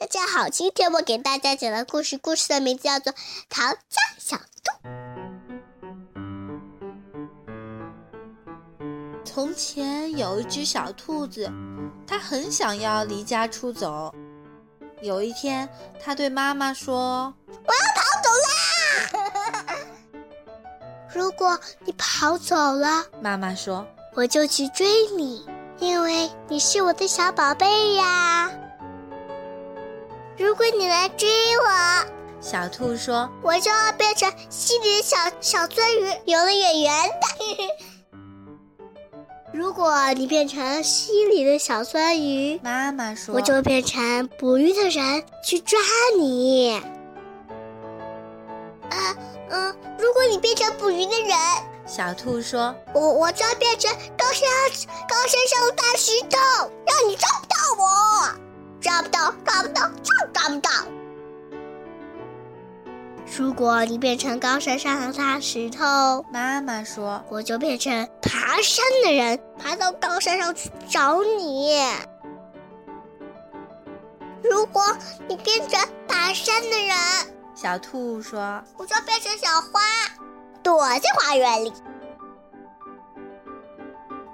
大家好，今天我给大家讲的故事，故事的名字叫做《逃家小兔》。从前有一只小兔子，它很想要离家出走。有一天，它对妈妈说：“我要跑走啦！” 如果你跑走了，妈妈说：“我就去追你。”因为你是我的小宝贝呀！如果你来追我，小兔说，我就要变成溪里的小小鳟鱼，游得远远的。如果你变成溪里的小鳟鱼，妈妈说，我就变成捕鱼的人去抓你。啊，嗯，如果你变成捕鱼的人。小兔说：“我我就要变成高山高山上的大石头，让你抓不到我，抓不到，抓不到，就抓不到。如果你变成高山上的大石头，妈妈说，我就变成爬山的人，爬到高山上去找你。如果你变成爬山的人，小兔说，我就变成小花。”躲在花园里。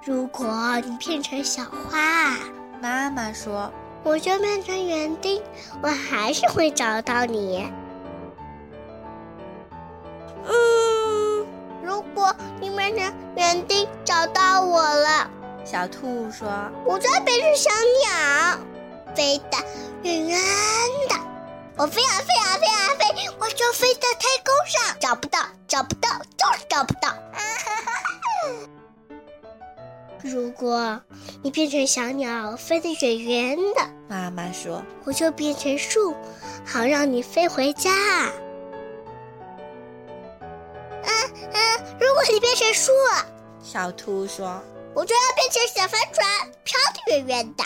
如果你变成小花，妈妈说，我就变成园丁，我还是会找到你。嗯，如果你变成园丁找到我了，小兔说，我就变成小鸟，飞得远远的。我飞啊飞啊飞啊飞，我就飞到太空上，找不到，找不到，果你变成小鸟，飞得远远的，妈妈说，我就变成树，好让你飞回家。嗯嗯，如果你变成树，小兔说，我就要变成小帆船，飘得远远的。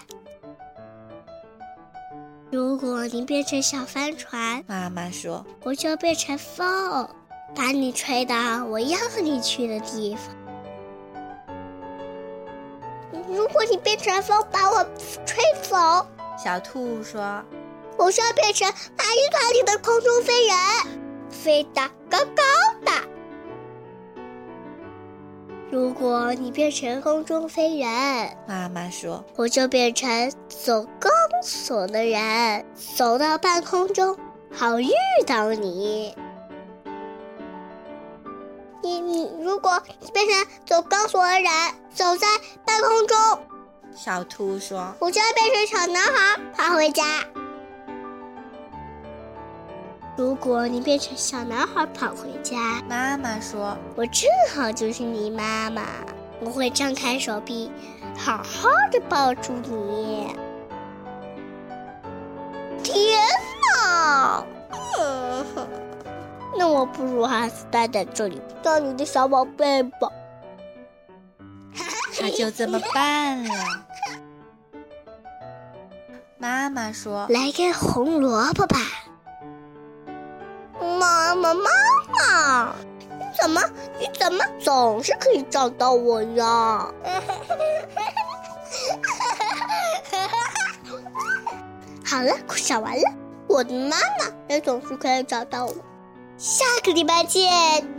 如果你变成小帆船，妈妈说，我就变成风，把你吹到我要你去的地方。如果你变成风，把我吹走，小兔说，我就要变成马戏团里的空中飞人，飞得高高的。如果你变成空中飞人，妈妈说，我就变成走钢索的人，走到半空中，好遇到你。你你，如果变成走钢索的人，走在半空中，小兔说，我就要变成小男孩，跑回家。如果你变成小男孩跑回家，妈妈说，我正好就是你妈妈，我会张开手臂，好好的抱住你。我不如还是待在这里当你的小宝贝吧。那就这么办了。妈妈说，来根红萝卜吧。妈妈，妈妈，你怎么，你怎么总是可以找到我呀？好了，快讲完了。我的妈妈也总是可以找到我。下个礼拜见。